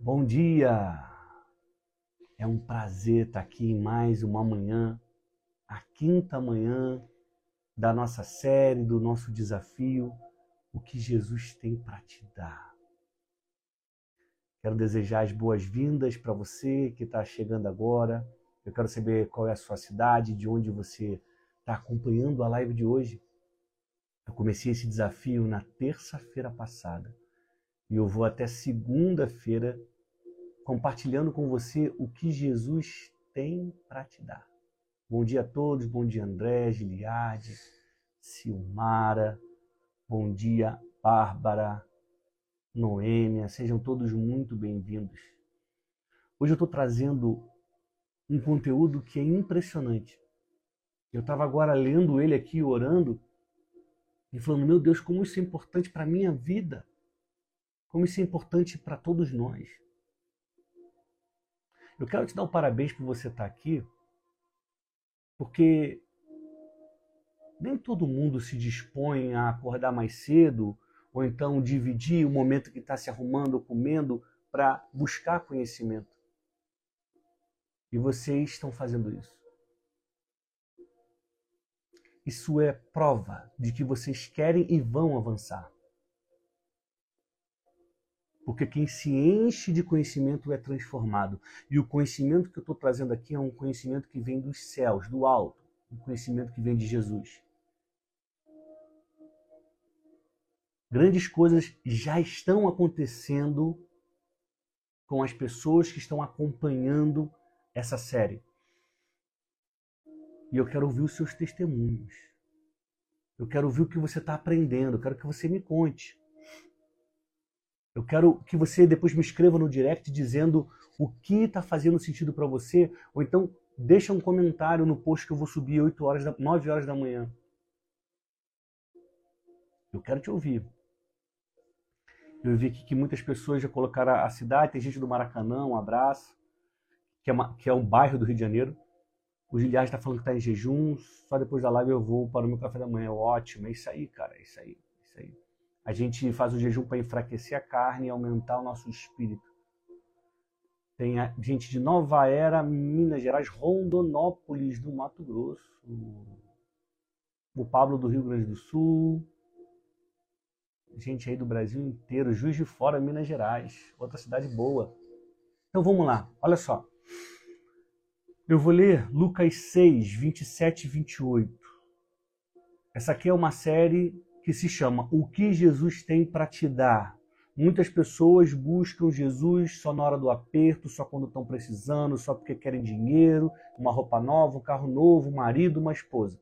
Bom dia! É um prazer estar aqui em mais uma manhã, a quinta manhã da nossa série, do nosso desafio, o que Jesus tem para te dar. Quero desejar as boas-vindas para você que está chegando agora. Eu quero saber qual é a sua cidade, de onde você está acompanhando a live de hoje. Eu comecei esse desafio na terça-feira passada e eu vou até segunda-feira compartilhando com você o que Jesus tem para te dar. Bom dia a todos, bom dia André, Giliade, Silmara, bom dia Bárbara, Noêmia, sejam todos muito bem-vindos. Hoje eu estou trazendo um conteúdo que é impressionante. Eu estava agora lendo ele aqui, orando, e falando, meu Deus, como isso é importante para a minha vida. Como isso é importante para todos nós. Eu quero te dar um parabéns por você estar aqui, porque nem todo mundo se dispõe a acordar mais cedo ou então dividir o momento que está se arrumando ou comendo para buscar conhecimento. E vocês estão fazendo isso. Isso é prova de que vocês querem e vão avançar. Porque quem se enche de conhecimento é transformado. E o conhecimento que eu estou trazendo aqui é um conhecimento que vem dos céus, do alto. Um conhecimento que vem de Jesus. Grandes coisas já estão acontecendo com as pessoas que estão acompanhando essa série. E eu quero ouvir os seus testemunhos. Eu quero ouvir o que você está aprendendo. Eu quero que você me conte. Eu quero que você depois me escreva no direct dizendo o que está fazendo sentido para você, ou então deixa um comentário no post que eu vou subir 8 horas da, 9 horas da manhã. Eu quero te ouvir. Eu vi aqui que muitas pessoas já colocaram a cidade, tem gente do Maracanã, um abraço, que é, uma, que é um bairro do Rio de Janeiro. O Giliard está falando que está em jejum, só depois da live eu vou para o meu café da manhã. Ótimo, é isso aí, cara, é isso aí, é isso aí. A gente faz o jejum para enfraquecer a carne e aumentar o nosso espírito. Tem gente de Nova Era, Minas Gerais, Rondonópolis, do Mato Grosso. O Pablo do Rio Grande do Sul. Gente aí do Brasil inteiro. Juiz de Fora, Minas Gerais. Outra cidade boa. Então vamos lá. Olha só. Eu vou ler Lucas 6, 27 e 28. Essa aqui é uma série que se chama O que Jesus tem para te dar. Muitas pessoas buscam Jesus só na hora do aperto, só quando estão precisando, só porque querem dinheiro, uma roupa nova, um carro novo, um marido, uma esposa.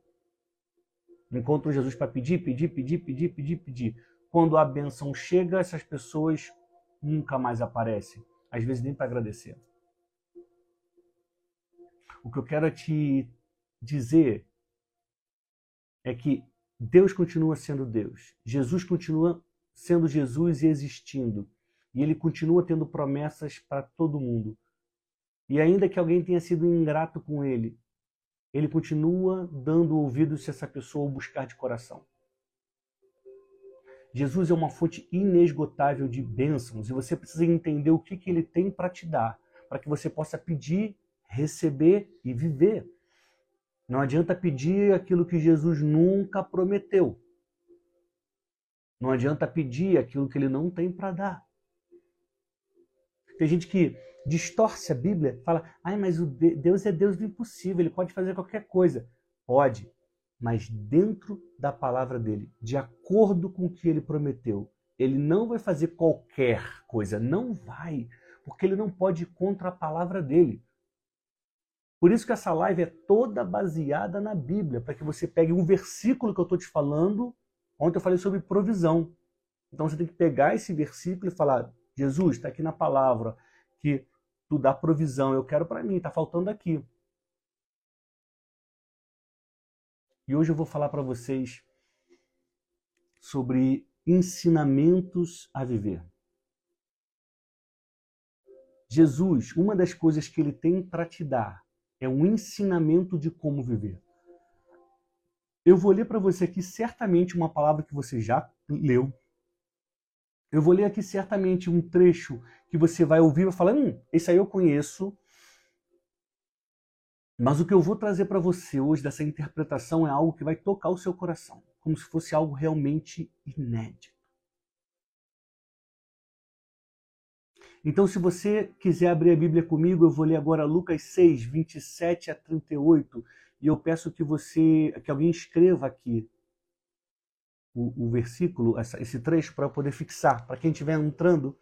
Encontram Jesus para pedir, pedir, pedir, pedir, pedir, pedir. Quando a benção chega, essas pessoas nunca mais aparecem. Às vezes nem para agradecer. O que eu quero te dizer é que Deus continua sendo Deus. Jesus continua sendo Jesus e existindo. E ele continua tendo promessas para todo mundo. E ainda que alguém tenha sido ingrato com ele, ele continua dando ouvidos se essa pessoa o buscar de coração. Jesus é uma fonte inesgotável de bênçãos e você precisa entender o que, que ele tem para te dar, para que você possa pedir, receber e viver. Não adianta pedir aquilo que Jesus nunca prometeu. Não adianta pedir aquilo que ele não tem para dar. Tem gente que distorce a Bíblia, fala: "Ai, mas Deus é Deus do impossível, ele pode fazer qualquer coisa". Pode, mas dentro da palavra dele, de acordo com o que ele prometeu. Ele não vai fazer qualquer coisa, não vai, porque ele não pode ir contra a palavra dele. Por isso que essa live é toda baseada na Bíblia, para que você pegue um versículo que eu estou te falando. Ontem eu falei sobre provisão. Então você tem que pegar esse versículo e falar: Jesus, está aqui na palavra que tu dá provisão, eu quero para mim, está faltando aqui. E hoje eu vou falar para vocês sobre ensinamentos a viver. Jesus, uma das coisas que ele tem para te dar é um ensinamento de como viver. Eu vou ler para você aqui certamente uma palavra que você já leu, Eu vou ler aqui certamente um trecho que você vai ouvir e vai falar: hum, esse aí eu conheço. Mas o que eu vou trazer para você hoje dessa interpretação é algo que vai tocar o seu coração, como se fosse algo realmente inédito. Então, se você quiser abrir a Bíblia comigo, eu vou ler agora Lucas 6, 27 a 38, e eu peço que você, que alguém escreva aqui o, o versículo, essa, esse trecho, para poder fixar. Para quem estiver entrando,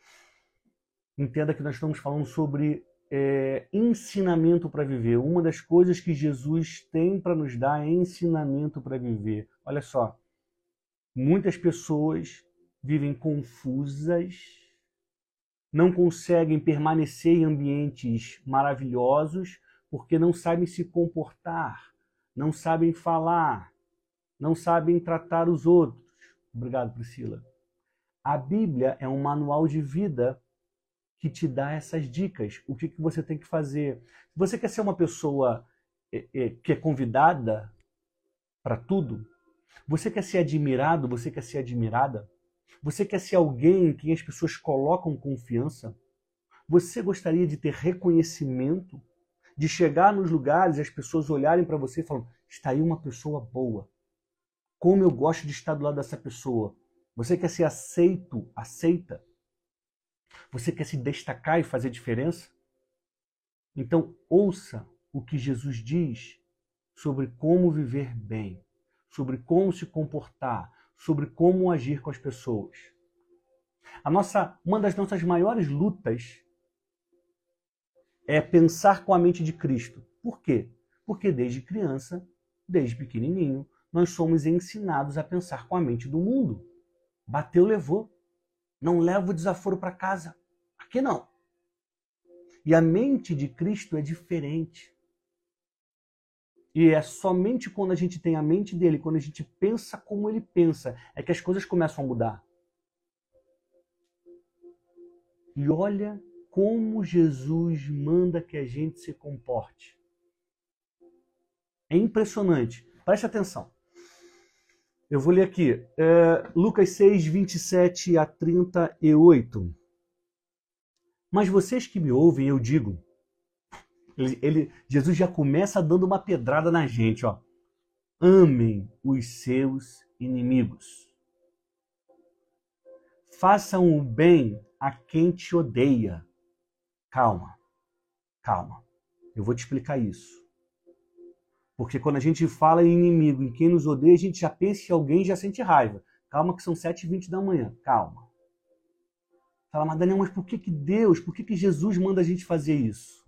entenda que nós estamos falando sobre é, ensinamento para viver. Uma das coisas que Jesus tem para nos dar é ensinamento para viver. Olha só, muitas pessoas vivem confusas, não conseguem permanecer em ambientes maravilhosos porque não sabem se comportar, não sabem falar, não sabem tratar os outros. Obrigado, Priscila. A Bíblia é um manual de vida que te dá essas dicas. O que, que você tem que fazer? Se você quer ser uma pessoa é, é, que é convidada para tudo, você quer ser admirado, você quer ser admirada, você quer ser alguém em quem as pessoas colocam confiança, você gostaria de ter reconhecimento, de chegar nos lugares e as pessoas olharem para você e falam: está aí uma pessoa boa. Como eu gosto de estar do lado dessa pessoa. Você quer ser aceito, aceita? Você quer se destacar e fazer diferença? Então, ouça o que Jesus diz sobre como viver bem, sobre como se comportar, sobre como agir com as pessoas. A nossa, uma das nossas maiores lutas é pensar com a mente de Cristo. Por quê? Porque desde criança, desde pequenininho, nós somos ensinados a pensar com a mente do mundo. Bateu, levou. Não leva o desaforo para casa. Aqui não. E a mente de Cristo é diferente. E é somente quando a gente tem a mente dele, quando a gente pensa como ele pensa, é que as coisas começam a mudar. E olha como Jesus manda que a gente se comporte. É impressionante. Preste atenção. Eu vou ler aqui, é, Lucas 6, 27 a 38. Mas vocês que me ouvem, eu digo, ele, ele, Jesus já começa dando uma pedrada na gente, ó. Amem os seus inimigos. Façam o bem a quem te odeia. Calma, calma. Eu vou te explicar isso. Porque quando a gente fala em inimigo, em quem nos odeia, a gente já pensa em alguém já sente raiva. Calma que são 7h20 da manhã. Calma. Fala, mas Daniel, mas por que, que Deus, por que, que Jesus manda a gente fazer isso?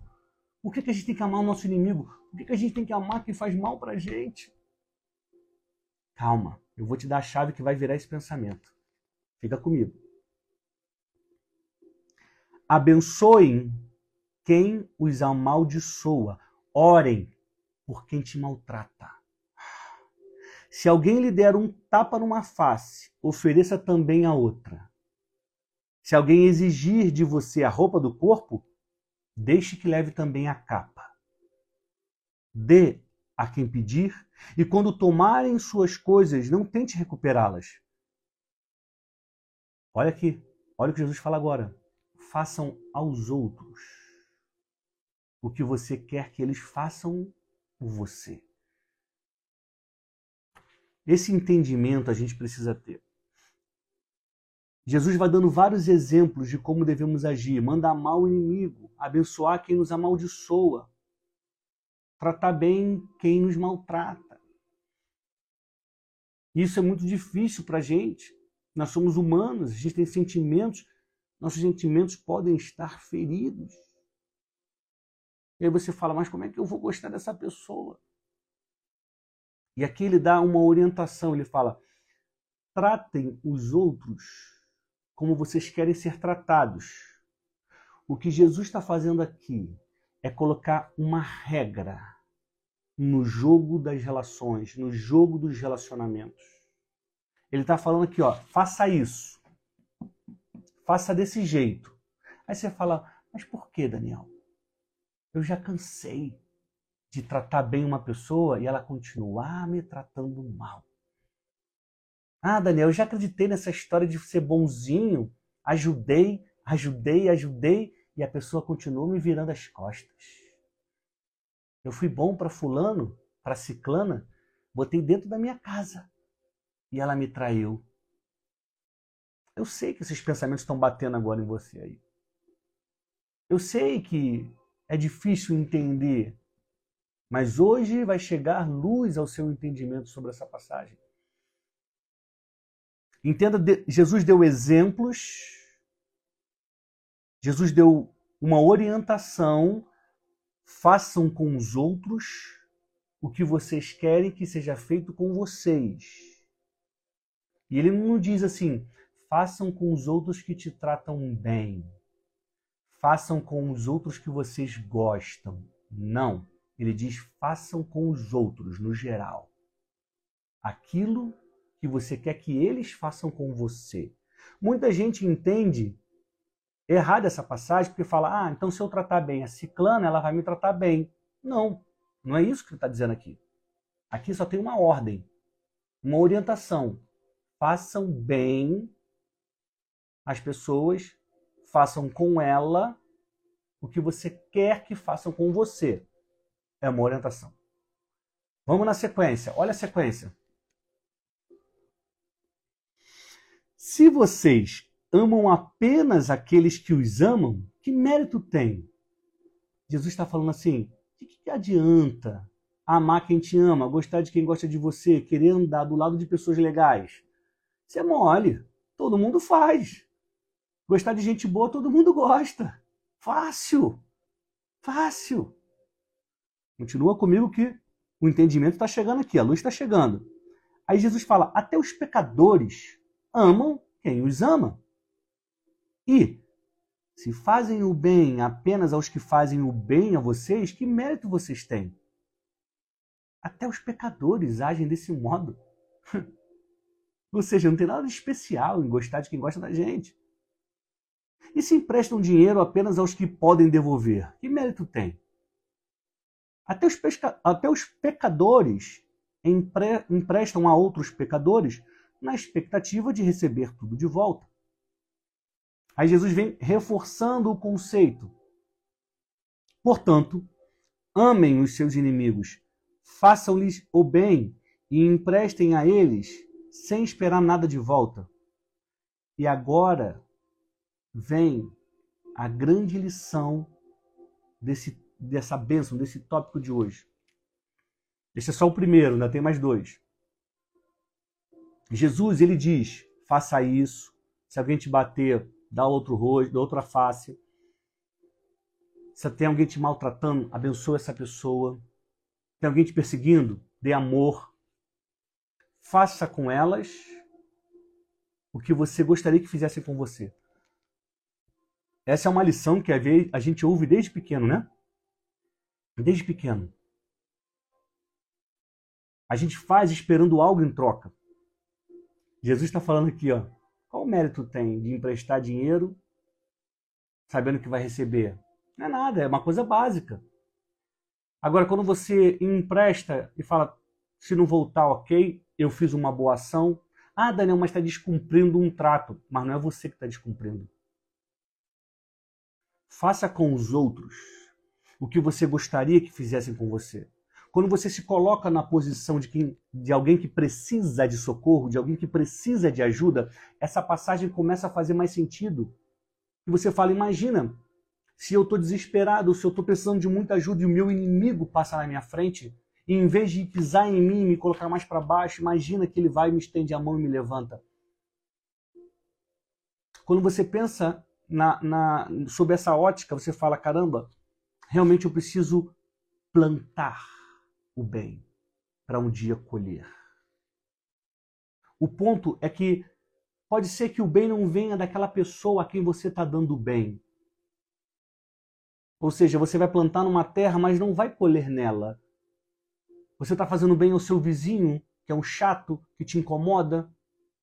Por que, que a gente tem que amar o nosso inimigo? Por que, que a gente tem que amar quem faz mal pra gente? Calma, eu vou te dar a chave que vai virar esse pensamento. Fica comigo. Abençoem quem os amaldiçoa. Orem por quem te maltrata. Se alguém lhe der um tapa numa face, ofereça também a outra. Se alguém exigir de você a roupa do corpo, deixe que leve também a capa. Dê a quem pedir, e quando tomarem suas coisas, não tente recuperá-las. Olha aqui, olha o que Jesus fala agora. Façam aos outros o que você quer que eles façam por você. Esse entendimento a gente precisa ter. Jesus vai dando vários exemplos de como devemos agir: mandar mal o inimigo, abençoar quem nos amaldiçoa, tratar bem quem nos maltrata. Isso é muito difícil para a gente. Nós somos humanos, a gente tem sentimentos, nossos sentimentos podem estar feridos. E aí você fala, mas como é que eu vou gostar dessa pessoa? E aqui ele dá uma orientação, ele fala: tratem os outros como vocês querem ser tratados. O que Jesus está fazendo aqui é colocar uma regra no jogo das relações, no jogo dos relacionamentos. Ele está falando aqui, ó, faça isso. Faça desse jeito. Aí você fala, mas por que, Daniel? Eu já cansei de tratar bem uma pessoa e ela continuar me tratando mal. Ah, Daniel, eu já acreditei nessa história de ser bonzinho ajudei, ajudei, ajudei e a pessoa continuou me virando as costas. Eu fui bom para fulano, para ciclana, botei dentro da minha casa e ela me traiu. Eu sei que esses pensamentos estão batendo agora em você aí. Eu sei que é difícil entender, mas hoje vai chegar luz ao seu entendimento sobre essa passagem. Entenda, Jesus deu exemplos, Jesus deu uma orientação, façam com os outros o que vocês querem que seja feito com vocês. E ele não diz assim, façam com os outros que te tratam bem. Façam com os outros que vocês gostam. Não. Ele diz: façam com os outros, no geral. Aquilo que você quer que eles façam com você. Muita gente entende errado essa passagem porque fala: ah, então se eu tratar bem a ciclana, ela vai me tratar bem. Não, não é isso que ele está dizendo aqui. Aqui só tem uma ordem, uma orientação. Façam bem as pessoas façam com ela o que você quer que façam com você. É uma orientação. Vamos na sequência. Olha a sequência. Se vocês amam apenas aqueles que os amam, que mérito tem? Jesus está falando assim: que, que adianta amar quem te ama, gostar de quem gosta de você, querer andar do lado de pessoas legais? Isso é mole. Todo mundo faz. Gostar de gente boa, todo mundo gosta. Fácil. Fácil. Continua comigo que o entendimento está chegando aqui, a luz está chegando. Aí Jesus fala: até os pecadores amam quem os ama. E se fazem o bem apenas aos que fazem o bem a vocês, que mérito vocês têm? Até os pecadores agem desse modo. Ou seja, não tem nada de especial em gostar de quem gosta da gente. E se emprestam dinheiro apenas aos que podem devolver? Que mérito tem? Até os, pesca... Até os pecadores empre... emprestam a outros pecadores na expectativa de receber tudo de volta. Aí Jesus vem reforçando o conceito. Portanto, amem os seus inimigos, façam-lhes o bem e emprestem a eles sem esperar nada de volta. E agora vem a grande lição desse, dessa bênção, desse tópico de hoje. Esse é só o primeiro, ainda tem mais dois. Jesus, ele diz: faça isso. Se alguém te bater, dá outro rosto, dá outra face. Se tem alguém te maltratando, abençoe essa pessoa. Tem alguém te perseguindo, dê amor. Faça com elas o que você gostaria que fizessem com você. Essa é uma lição que a gente ouve desde pequeno, né? Desde pequeno. A gente faz esperando algo em troca. Jesus está falando aqui, ó. Qual mérito tem de emprestar dinheiro sabendo que vai receber? Não é nada, é uma coisa básica. Agora, quando você empresta e fala, se não voltar, ok, eu fiz uma boa ação. Ah, Daniel, mas está descumprindo um trato. Mas não é você que está descumprindo. Faça com os outros o que você gostaria que fizessem com você. Quando você se coloca na posição de, quem, de alguém que precisa de socorro, de alguém que precisa de ajuda, essa passagem começa a fazer mais sentido. E você fala: imagina, se eu estou desesperado, se eu estou precisando de muita ajuda e o meu inimigo passa na minha frente, e em vez de pisar em mim e me colocar mais para baixo, imagina que ele vai, me estende a mão e me levanta. Quando você pensa na, na, sob essa ótica, você fala: caramba, realmente eu preciso plantar o bem para um dia colher. O ponto é que pode ser que o bem não venha daquela pessoa a quem você está dando bem. Ou seja, você vai plantar numa terra, mas não vai colher nela. Você está fazendo bem ao seu vizinho, que é um chato, que te incomoda,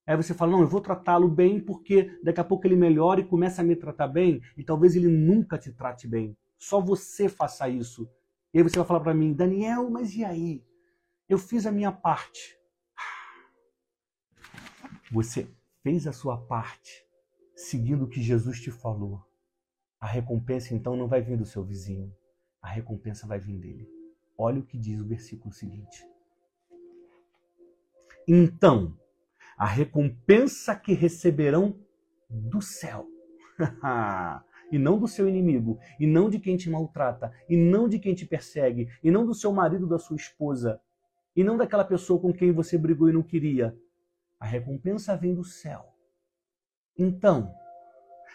Aí você fala, não, eu vou tratá-lo bem porque daqui a pouco ele melhora e começa a me tratar bem e talvez ele nunca te trate bem. Só você faça isso. E aí você vai falar para mim, Daniel, mas e aí? Eu fiz a minha parte. Você fez a sua parte, seguindo o que Jesus te falou, a recompensa então não vai vir do seu vizinho, a recompensa vai vir dele. Olha o que diz o versículo seguinte. Então, a recompensa que receberão do céu, e não do seu inimigo, e não de quem te maltrata, e não de quem te persegue, e não do seu marido, da sua esposa, e não daquela pessoa com quem você brigou e não queria. A recompensa vem do céu. Então,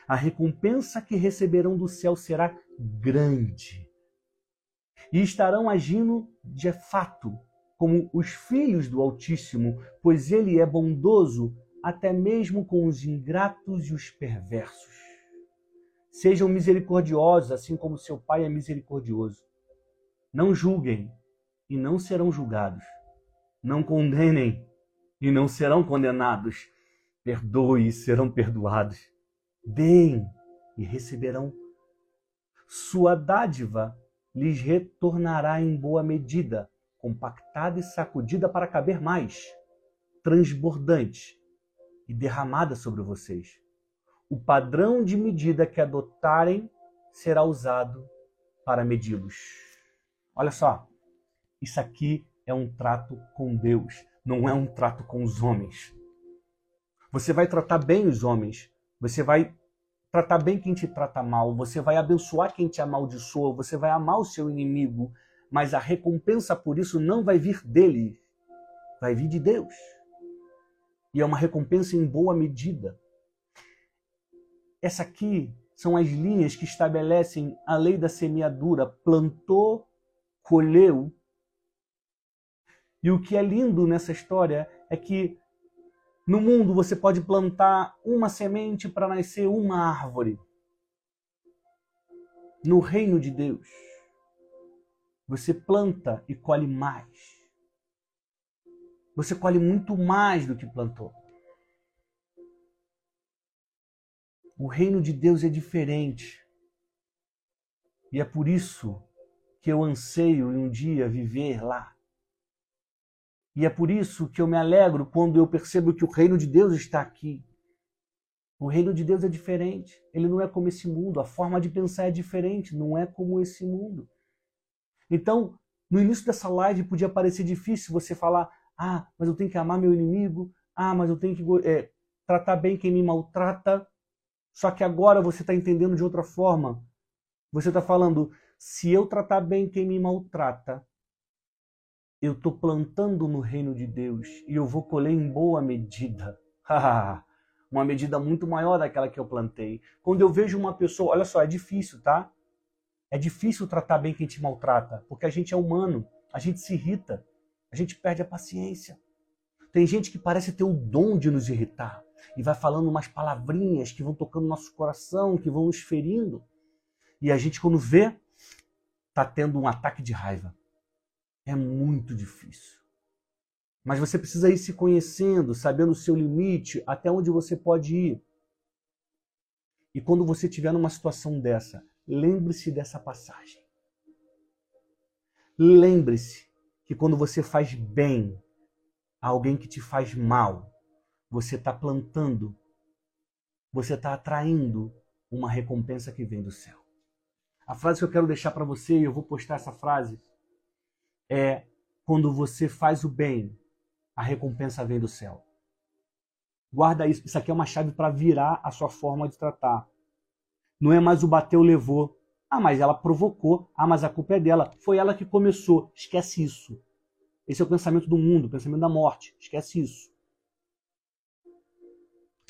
a recompensa que receberão do céu será grande. E estarão agindo de fato como os filhos do Altíssimo, pois ele é bondoso até mesmo com os ingratos e os perversos. Sejam misericordiosos, assim como seu Pai é misericordioso. Não julguem e não serão julgados. Não condenem e não serão condenados. Perdoe e serão perdoados. Deem e receberão. Sua dádiva lhes retornará em boa medida, compactada e sacudida para caber mais, transbordante e derramada sobre vocês. O padrão de medida que adotarem será usado para medi-los. Olha só, isso aqui é um trato com Deus, não é um trato com os homens. Você vai tratar bem os homens, você vai tratar bem quem te trata mal, você vai abençoar quem te amaldiçoa, você vai amar o seu inimigo, mas a recompensa por isso não vai vir dele, vai vir de Deus. E é uma recompensa em boa medida. Essa aqui são as linhas que estabelecem a lei da semeadura. Plantou, colheu. E o que é lindo nessa história é que no mundo você pode plantar uma semente para nascer uma árvore. No reino de Deus, você planta e colhe mais. Você colhe muito mais do que plantou. O reino de Deus é diferente. E é por isso que eu anseio em um dia viver lá. E é por isso que eu me alegro quando eu percebo que o reino de Deus está aqui. O reino de Deus é diferente. Ele não é como esse mundo. A forma de pensar é diferente. Não é como esse mundo. Então, no início dessa live podia parecer difícil você falar: ah, mas eu tenho que amar meu inimigo. Ah, mas eu tenho que é, tratar bem quem me maltrata. Só que agora você está entendendo de outra forma. Você está falando: se eu tratar bem quem me maltrata, eu estou plantando no reino de Deus e eu vou colher em boa medida. uma medida muito maior daquela que eu plantei. Quando eu vejo uma pessoa, olha só, é difícil, tá? É difícil tratar bem quem te maltrata, porque a gente é humano, a gente se irrita, a gente perde a paciência. Tem gente que parece ter o dom de nos irritar e vai falando umas palavrinhas que vão tocando nosso coração, que vão nos ferindo. E a gente, quando vê, tá tendo um ataque de raiva é muito difícil. Mas você precisa ir se conhecendo, sabendo o seu limite, até onde você pode ir. E quando você estiver numa situação dessa, lembre-se dessa passagem. Lembre-se que quando você faz bem a alguém que te faz mal, você está plantando, você está atraindo uma recompensa que vem do céu. A frase que eu quero deixar para você, e eu vou postar essa frase, é quando você faz o bem, a recompensa vem do céu. Guarda isso. Isso aqui é uma chave para virar a sua forma de tratar. Não é mais o bateu, levou. Ah, mas ela provocou. Ah, mas a culpa é dela. Foi ela que começou. Esquece isso. Esse é o pensamento do mundo, o pensamento da morte. Esquece isso.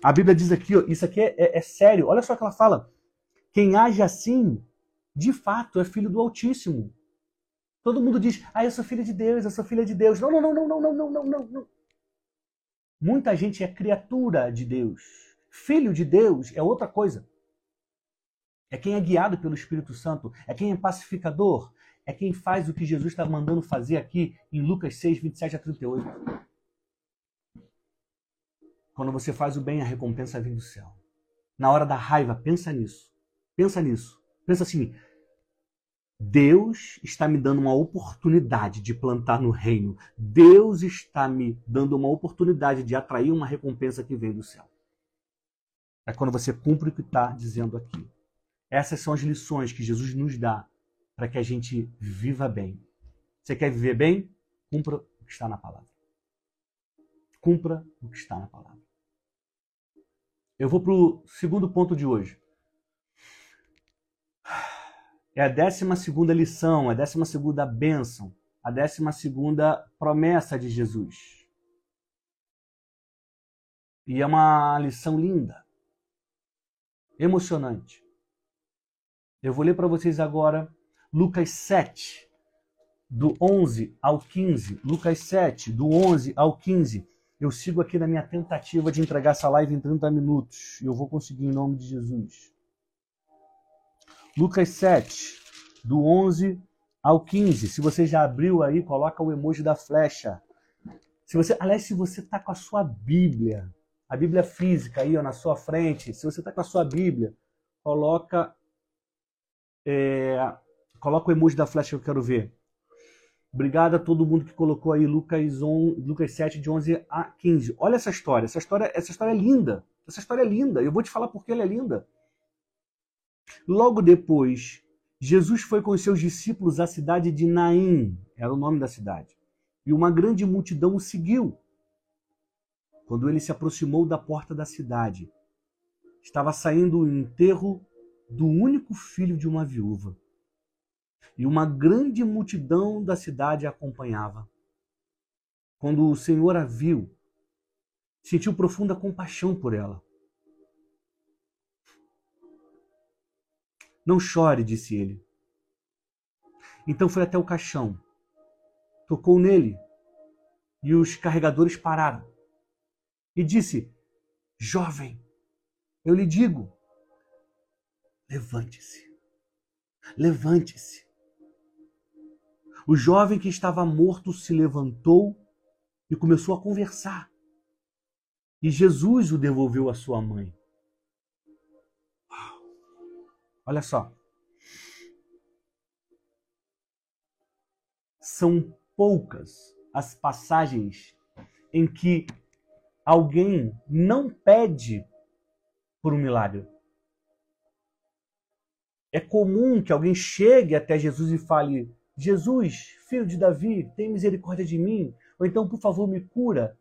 A Bíblia diz aqui, ó, isso aqui é, é, é sério. Olha só o que ela fala. Quem age assim, de fato, é filho do Altíssimo. Todo mundo diz, ah, eu sou filho de Deus, eu sou filha de Deus. Não, não, não, não, não, não, não, não, não. Muita gente é criatura de Deus. Filho de Deus é outra coisa. É quem é guiado pelo Espírito Santo, é quem é pacificador, é quem faz o que Jesus está mandando fazer aqui em Lucas 6, 27 a 38. Quando você faz o bem, a recompensa vem do céu. Na hora da raiva, pensa nisso. Pensa nisso. Pensa assim: Deus está me dando uma oportunidade de plantar no reino. Deus está me dando uma oportunidade de atrair uma recompensa que vem do céu. É quando você cumpre o que está dizendo aqui. Essas são as lições que Jesus nos dá para que a gente viva bem. Você quer viver bem? Cumpra o que está na palavra. Cumpra o que está na palavra. Eu vou para o segundo ponto de hoje. É a décima segunda lição, a décima segunda bênção, a décima segunda promessa de Jesus. E é uma lição linda, emocionante. Eu vou ler para vocês agora Lucas 7, do 11 ao 15. Lucas 7, do 11 ao 15. Eu sigo aqui na minha tentativa de entregar essa live em 30 minutos. E eu vou conseguir em nome de Jesus. Lucas 7, do 11 ao 15. Se você já abriu aí, coloca o emoji da flecha. Se você, aliás, se você está com a sua Bíblia, a Bíblia física aí ó, na sua frente, se você está com a sua Bíblia, coloca é, coloca o emoji da flecha que eu quero ver. Obrigado a todo mundo que colocou aí Lucas, 1, Lucas 7, de 11 a 15. Olha essa história. Essa história, essa história é linda. Essa história é linda. Eu vou te falar porque ela é linda. Logo depois, Jesus foi com os seus discípulos à cidade de Naim, era o nome da cidade, e uma grande multidão o seguiu. Quando ele se aproximou da porta da cidade, estava saindo o enterro do único filho de uma viúva e uma grande multidão da cidade a acompanhava. Quando o Senhor a viu, sentiu profunda compaixão por ela. Não chore, disse ele. Então foi até o caixão, tocou nele e os carregadores pararam. E disse: Jovem, eu lhe digo, levante-se, levante-se. O jovem que estava morto se levantou e começou a conversar. E Jesus o devolveu à sua mãe. Olha só. São poucas as passagens em que alguém não pede por um milagre. É comum que alguém chegue até Jesus e fale: Jesus, filho de Davi, tem misericórdia de mim. Ou então, por favor, me cura.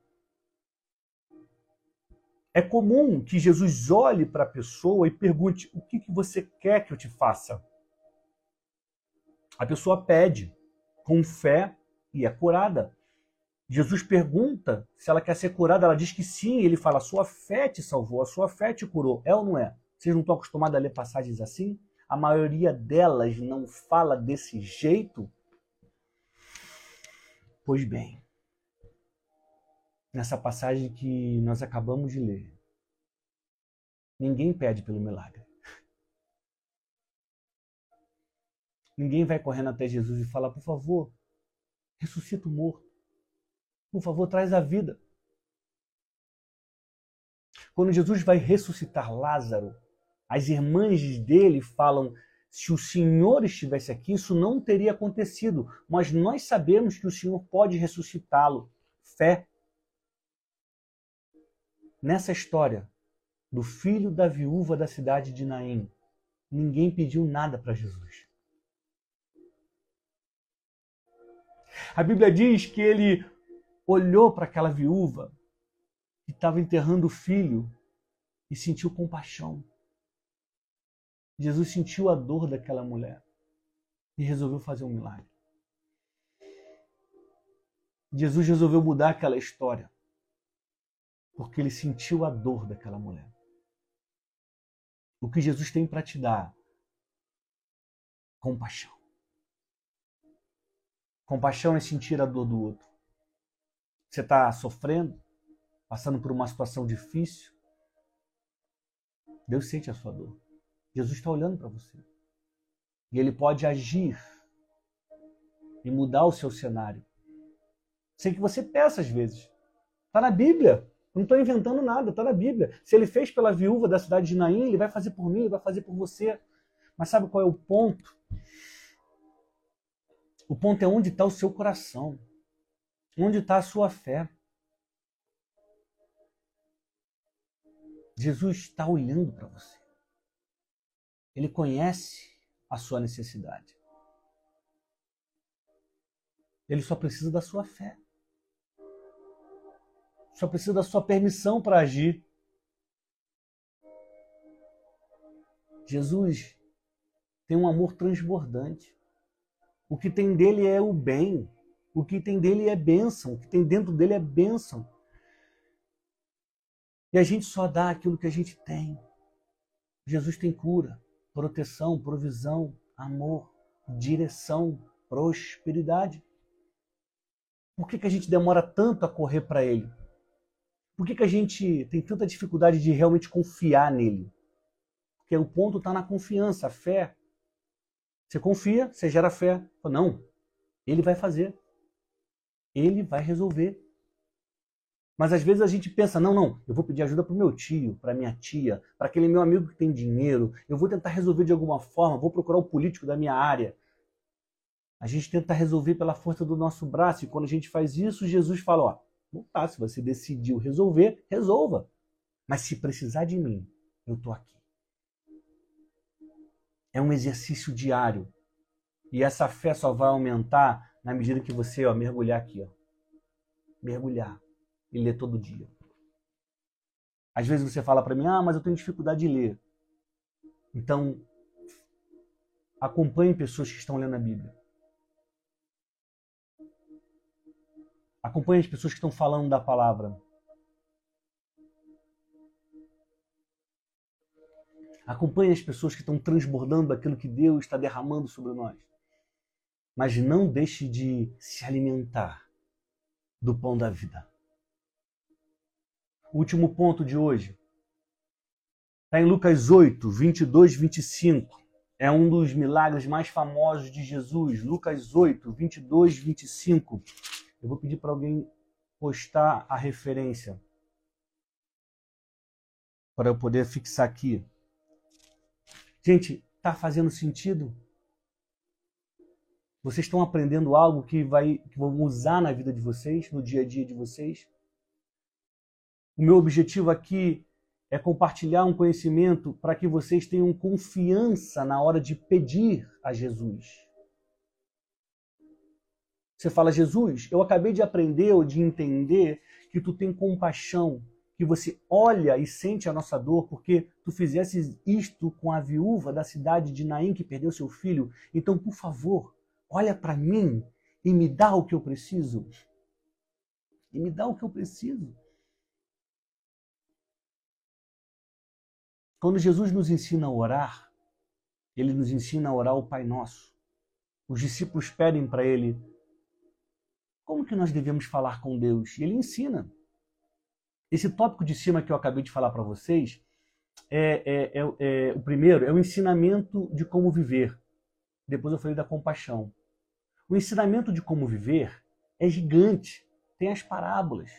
É comum que Jesus olhe para a pessoa e pergunte: O que, que você quer que eu te faça? A pessoa pede com fé e é curada. Jesus pergunta se ela quer ser curada, ela diz que sim. Ele fala: Sua fé te salvou, a sua fé te curou. É ou não é? Vocês não estão acostumados a ler passagens assim? A maioria delas não fala desse jeito? Pois bem, nessa passagem que nós acabamos de ler, ninguém pede pelo milagre. Ninguém vai correndo até Jesus e fala: por favor, ressuscita o morto. Por favor, traz a vida. Quando Jesus vai ressuscitar Lázaro, as irmãs dele falam: se o Senhor estivesse aqui, isso não teria acontecido, mas nós sabemos que o Senhor pode ressuscitá-lo. Fé. Nessa história do filho da viúva da cidade de Naim, ninguém pediu nada para Jesus. A Bíblia diz que ele olhou para aquela viúva que estava enterrando o filho e sentiu compaixão. Jesus sentiu a dor daquela mulher e resolveu fazer um milagre. Jesus resolveu mudar aquela história porque ele sentiu a dor daquela mulher. O que Jesus tem para te dar? Compaixão. Compaixão é sentir a dor do outro. Você está sofrendo, passando por uma situação difícil. Deus sente a sua dor. Jesus está olhando para você. E ele pode agir e mudar o seu cenário. Sem que você peça às vezes. Está na Bíblia. Não estou inventando nada, está na Bíblia. Se ele fez pela viúva da cidade de Naim, ele vai fazer por mim, ele vai fazer por você. Mas sabe qual é o ponto? O ponto é onde está o seu coração. Onde está a sua fé. Jesus está olhando para você. Ele conhece a sua necessidade. Ele só precisa da sua fé. Só precisa da sua permissão para agir. Jesus tem um amor transbordante. O que tem dele é o bem. O que tem dele é bênção. O que tem dentro dele é bênção. E a gente só dá aquilo que a gente tem. Jesus tem cura, proteção, provisão, amor, direção, prosperidade. Por que, que a gente demora tanto a correr para Ele? Por que, que a gente tem tanta dificuldade de realmente confiar nele? Porque o ponto está na confiança, a fé. Você confia, você gera fé. Não, ele vai fazer. Ele vai resolver. Mas às vezes a gente pensa, não, não, eu vou pedir ajuda para o meu tio, para minha tia, para aquele meu amigo que tem dinheiro, eu vou tentar resolver de alguma forma, vou procurar o político da minha área. A gente tenta resolver pela força do nosso braço, e quando a gente faz isso, Jesus fala: ó, não tá, se você decidiu resolver, resolva. Mas se precisar de mim, eu tô aqui. É um exercício diário. E essa fé só vai aumentar na medida que você ó, mergulhar aqui. Ó. Mergulhar e ler todo dia. Às vezes você fala para mim, ah, mas eu tenho dificuldade de ler. Então, acompanhe pessoas que estão lendo a Bíblia. Acompanhe as pessoas que estão falando da palavra. Acompanhe as pessoas que estão transbordando aquilo que Deus está derramando sobre nós. Mas não deixe de se alimentar do pão da vida. Último ponto de hoje está em Lucas 8, 22, 25. É um dos milagres mais famosos de Jesus. Lucas 8, 22, 25. Eu vou pedir para alguém postar a referência para eu poder fixar aqui. Gente, tá fazendo sentido? Vocês estão aprendendo algo que vai que vão usar na vida de vocês, no dia a dia de vocês? O meu objetivo aqui é compartilhar um conhecimento para que vocês tenham confiança na hora de pedir a Jesus. Você fala, Jesus, eu acabei de aprender ou de entender que tu tem compaixão, que você olha e sente a nossa dor, porque tu fizesse isto com a viúva da cidade de Naim que perdeu seu filho. Então, por favor, olha para mim e me dá o que eu preciso. E me dá o que eu preciso. Quando Jesus nos ensina a orar, ele nos ensina a orar o Pai Nosso. Os discípulos pedem para ele: como que nós devemos falar com Deus? E ele ensina. Esse tópico de cima que eu acabei de falar para vocês, é, é, é, é, o primeiro é o ensinamento de como viver. Depois eu falei da compaixão. O ensinamento de como viver é gigante. Tem as parábolas.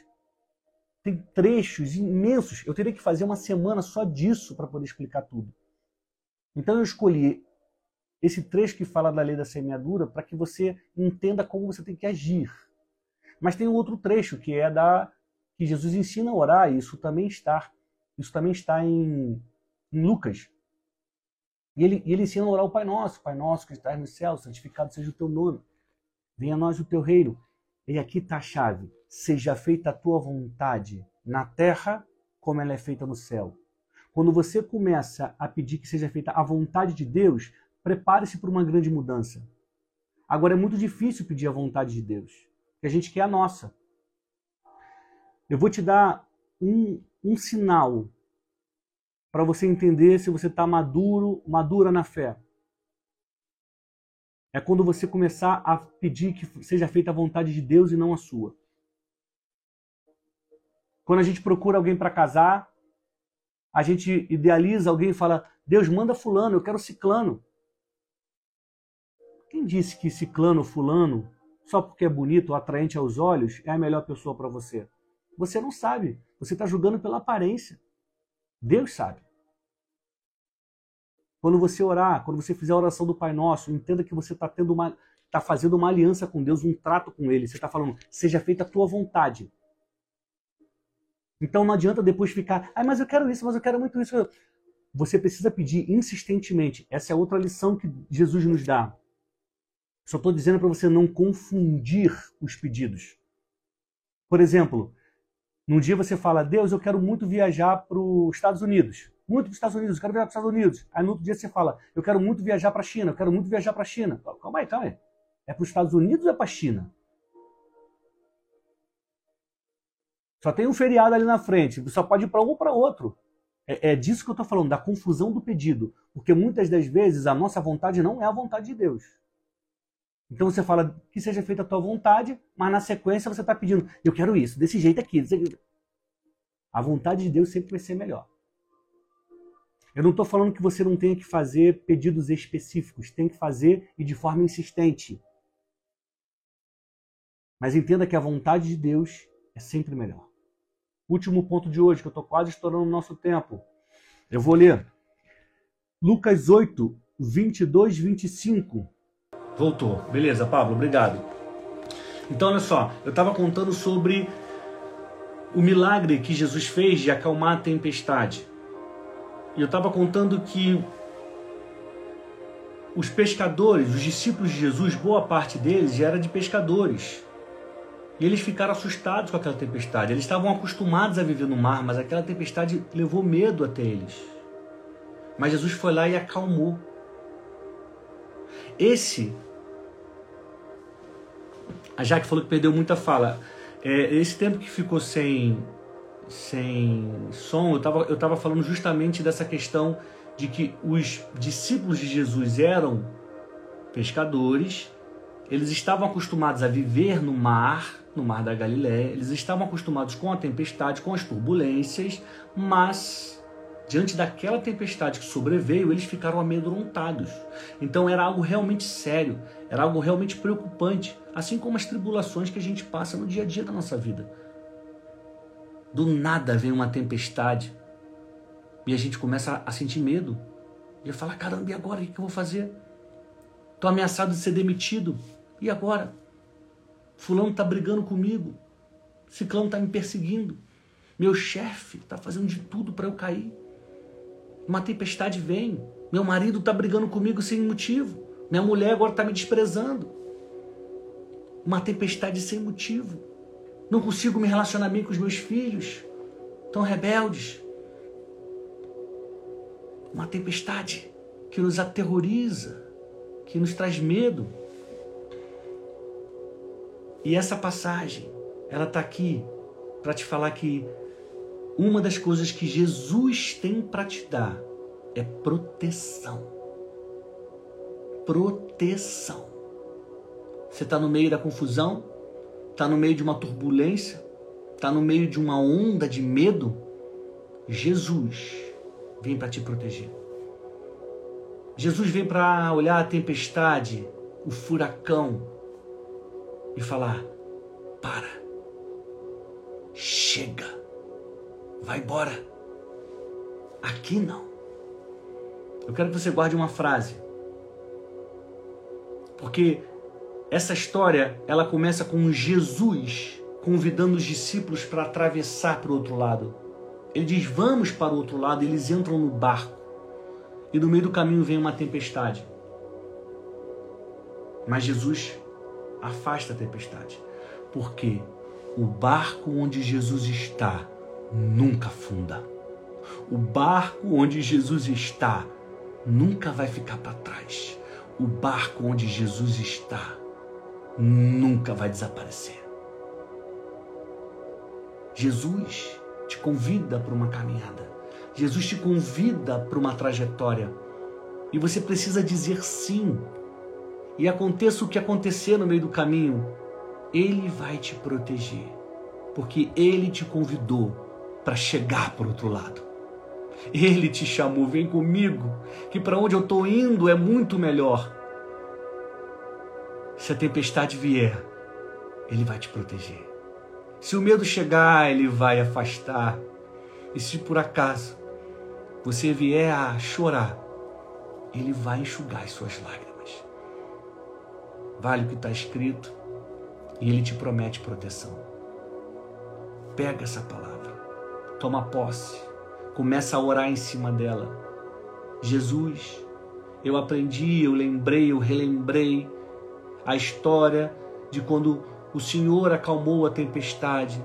Tem trechos imensos. Eu teria que fazer uma semana só disso para poder explicar tudo. Então eu escolhi esse trecho que fala da lei da semeadura para que você entenda como você tem que agir. Mas tem um outro trecho que é da que Jesus ensina a orar, e isso também está, isso também está em, em Lucas. E ele, ele ensina a orar o Pai Nosso, Pai Nosso que estás no céu, santificado seja o teu nome. Venha a nós o teu reino. E aqui está a chave. Seja feita a tua vontade na terra como ela é feita no céu. Quando você começa a pedir que seja feita a vontade de Deus, prepare-se para uma grande mudança. Agora é muito difícil pedir a vontade de Deus que a gente quer a nossa. Eu vou te dar um, um sinal para você entender se você está maduro, madura na fé. É quando você começar a pedir que seja feita a vontade de Deus e não a sua. Quando a gente procura alguém para casar, a gente idealiza alguém e fala: Deus, manda Fulano, eu quero Ciclano. Quem disse que Ciclano, Fulano só porque é bonito ou atraente aos olhos, é a melhor pessoa para você. Você não sabe. Você está julgando pela aparência. Deus sabe. Quando você orar, quando você fizer a oração do Pai Nosso, entenda que você está tendo uma, está fazendo uma aliança com Deus, um trato com Ele. Você está falando, seja feita a tua vontade. Então não adianta depois ficar, ah, mas eu quero isso, mas eu quero muito isso. Você precisa pedir insistentemente. Essa é outra lição que Jesus nos dá. Só estou dizendo para você não confundir os pedidos. Por exemplo, num dia você fala, Deus, eu quero muito viajar para os Estados Unidos. Muito para os Estados Unidos, eu quero viajar para os Estados Unidos. Aí no outro dia você fala, eu quero muito viajar para a China, eu quero muito viajar para a China. Calma aí, calma aí. É para os Estados Unidos ou é para a China? Só tem um feriado ali na frente, só pode ir para um ou para outro. É, é, disso que eu estou falando, da confusão do pedido. Porque muitas das vezes a nossa vontade não é a vontade de Deus. Então você fala que seja feita a tua vontade, mas na sequência você está pedindo, eu quero isso, desse jeito aqui. Desse... A vontade de Deus sempre vai ser melhor. Eu não estou falando que você não tenha que fazer pedidos específicos, tem que fazer e de forma insistente. Mas entenda que a vontade de Deus é sempre melhor. Último ponto de hoje, que eu estou quase estourando o nosso tempo. Eu vou ler Lucas 8, 22, 25. Voltou. Beleza, Pablo, obrigado. Então, olha só, eu estava contando sobre o milagre que Jesus fez de acalmar a tempestade. E eu estava contando que os pescadores, os discípulos de Jesus, boa parte deles era de pescadores. E eles ficaram assustados com aquela tempestade. Eles estavam acostumados a viver no mar, mas aquela tempestade levou medo até eles. Mas Jesus foi lá e acalmou. Esse. A Jaque falou que perdeu muita fala. É, esse tempo que ficou sem, sem som, eu estava eu tava falando justamente dessa questão de que os discípulos de Jesus eram pescadores, eles estavam acostumados a viver no mar, no Mar da Galiléia. Eles estavam acostumados com a tempestade, com as turbulências, mas diante daquela tempestade que sobreveio, eles ficaram amedrontados. Então era algo realmente sério, era algo realmente preocupante, assim como as tribulações que a gente passa no dia a dia da nossa vida. Do nada vem uma tempestade e a gente começa a sentir medo. E a falar: caramba, e agora? O que eu vou fazer? Estou ameaçado de ser demitido. E agora? Fulano está brigando comigo. Ciclano está me perseguindo. Meu chefe está fazendo de tudo para eu cair. Uma tempestade vem. Meu marido está brigando comigo sem motivo. Minha mulher agora está me desprezando. Uma tempestade sem motivo. Não consigo me relacionar bem com os meus filhos. Estão rebeldes. Uma tempestade que nos aterroriza, que nos traz medo. E essa passagem, ela está aqui para te falar que uma das coisas que Jesus tem para te dar é proteção. Proteção. Você está no meio da confusão, está no meio de uma turbulência, está no meio de uma onda de medo. Jesus vem para te proteger. Jesus vem para olhar a tempestade, o furacão, e falar: para, chega, vai embora. Aqui não. Eu quero que você guarde uma frase, porque essa história ela começa com Jesus convidando os discípulos para atravessar para o outro lado. Ele diz: Vamos para o outro lado. Eles entram no barco e no meio do caminho vem uma tempestade. Mas Jesus afasta a tempestade. Porque o barco onde Jesus está nunca afunda. O barco onde Jesus está nunca vai ficar para trás. O barco onde Jesus está nunca vai desaparecer. Jesus te convida para uma caminhada. Jesus te convida para uma trajetória. E você precisa dizer sim e aconteça o que acontecer no meio do caminho, Ele vai te proteger, porque Ele te convidou para chegar para o outro lado. Ele te chamou, vem comigo, que para onde eu estou indo é muito melhor. Se a tempestade vier, Ele vai te proteger. Se o medo chegar, Ele vai afastar. E se por acaso você vier a chorar, Ele vai enxugar as suas lágrimas vale o que está escrito e ele te promete proteção. Pega essa palavra, toma posse, começa a orar em cima dela. Jesus, eu aprendi, eu lembrei, eu relembrei a história de quando o Senhor acalmou a tempestade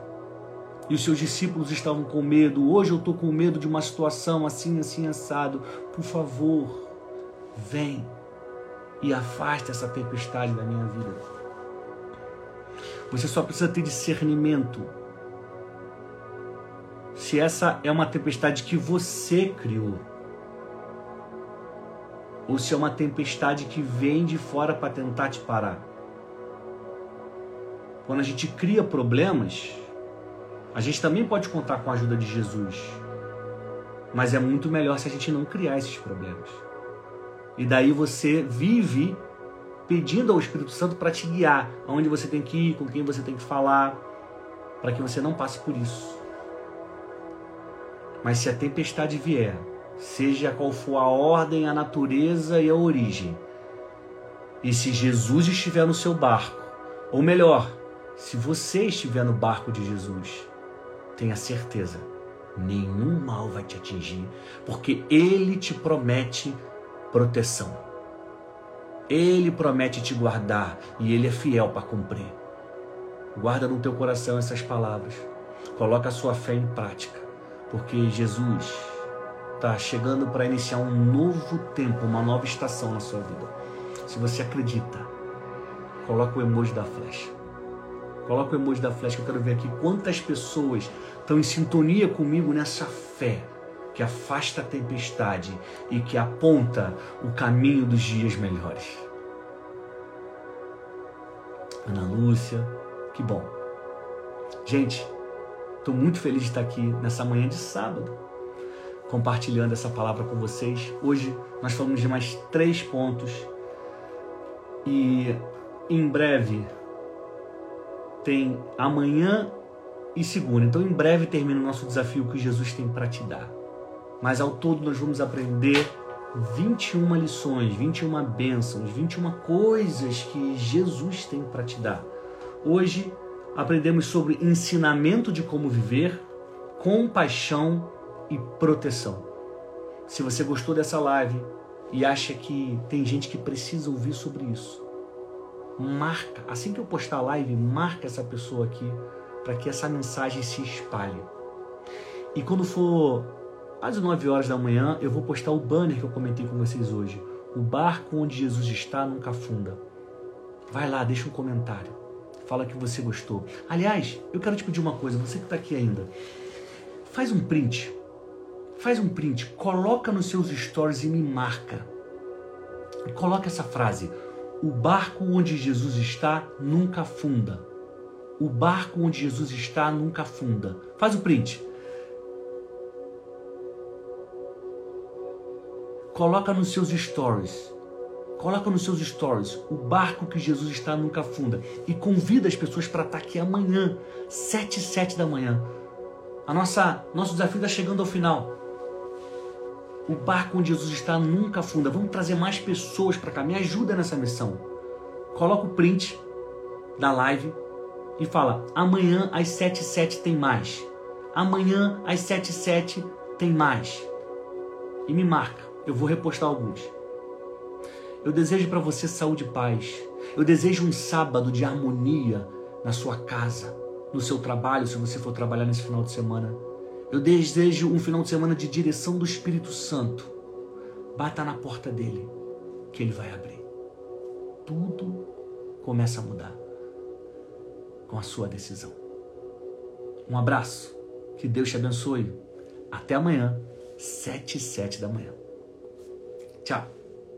e os seus discípulos estavam com medo. Hoje eu estou com medo de uma situação assim, assim, assado. Por favor, vem e afasta essa tempestade da minha vida. Você só precisa ter discernimento. Se essa é uma tempestade que você criou, ou se é uma tempestade que vem de fora para tentar te parar. Quando a gente cria problemas, a gente também pode contar com a ajuda de Jesus. Mas é muito melhor se a gente não criar esses problemas. E daí você vive pedindo ao Espírito Santo para te guiar aonde você tem que ir, com quem você tem que falar, para que você não passe por isso. Mas se a tempestade vier, seja qual for a ordem, a natureza e a origem, e se Jesus estiver no seu barco, ou melhor, se você estiver no barco de Jesus, tenha certeza, nenhum mal vai te atingir, porque ele te promete proteção. Ele promete te guardar e ele é fiel para cumprir. Guarda no teu coração essas palavras. Coloca a sua fé em prática, porque Jesus está chegando para iniciar um novo tempo, uma nova estação na sua vida. Se você acredita, coloca o emoji da flecha. Coloca o emoji da flecha que eu quero ver aqui quantas pessoas estão em sintonia comigo nessa fé que afasta a tempestade e que aponta o caminho dos dias melhores. Ana Lúcia, que bom. Gente, estou muito feliz de estar aqui nessa manhã de sábado, compartilhando essa palavra com vocês. Hoje nós falamos de mais três pontos e em breve tem amanhã e segunda. Então, em breve termina o nosso desafio que Jesus tem para te dar. Mas ao todo nós vamos aprender 21 lições, 21 bênçãos, 21 coisas que Jesus tem para te dar. Hoje aprendemos sobre ensinamento de como viver, compaixão e proteção. Se você gostou dessa live e acha que tem gente que precisa ouvir sobre isso, marca, assim que eu postar a live, marca essa pessoa aqui para que essa mensagem se espalhe. E quando for às 9 horas da manhã, eu vou postar o banner que eu comentei com vocês hoje. O barco onde Jesus está nunca afunda. Vai lá, deixa um comentário. Fala que você gostou. Aliás, eu quero te pedir uma coisa, você que está aqui ainda. Faz um print. Faz um print, coloca nos seus stories e me marca. Coloca essa frase: O barco onde Jesus está nunca afunda. O barco onde Jesus está nunca afunda. Faz o print. Coloca nos seus stories. Coloca nos seus stories o barco que Jesus está nunca afunda. E convida as pessoas para estar aqui amanhã, 7 e 7 da manhã. A nossa, nosso desafio está chegando ao final. O barco onde Jesus está nunca afunda. Vamos trazer mais pessoas para cá. Me ajuda nessa missão. Coloca o print da live e fala: amanhã às 7 e 7 tem mais. Amanhã às 7 e 7 tem mais. E me marca eu vou repostar alguns. Eu desejo para você saúde e paz. Eu desejo um sábado de harmonia na sua casa, no seu trabalho, se você for trabalhar nesse final de semana. Eu desejo um final de semana de direção do Espírito Santo. Bata na porta dele, que ele vai abrir. Tudo começa a mudar com a sua decisão. Um abraço, que Deus te abençoe. Até amanhã, sete e sete da manhã. Tchau.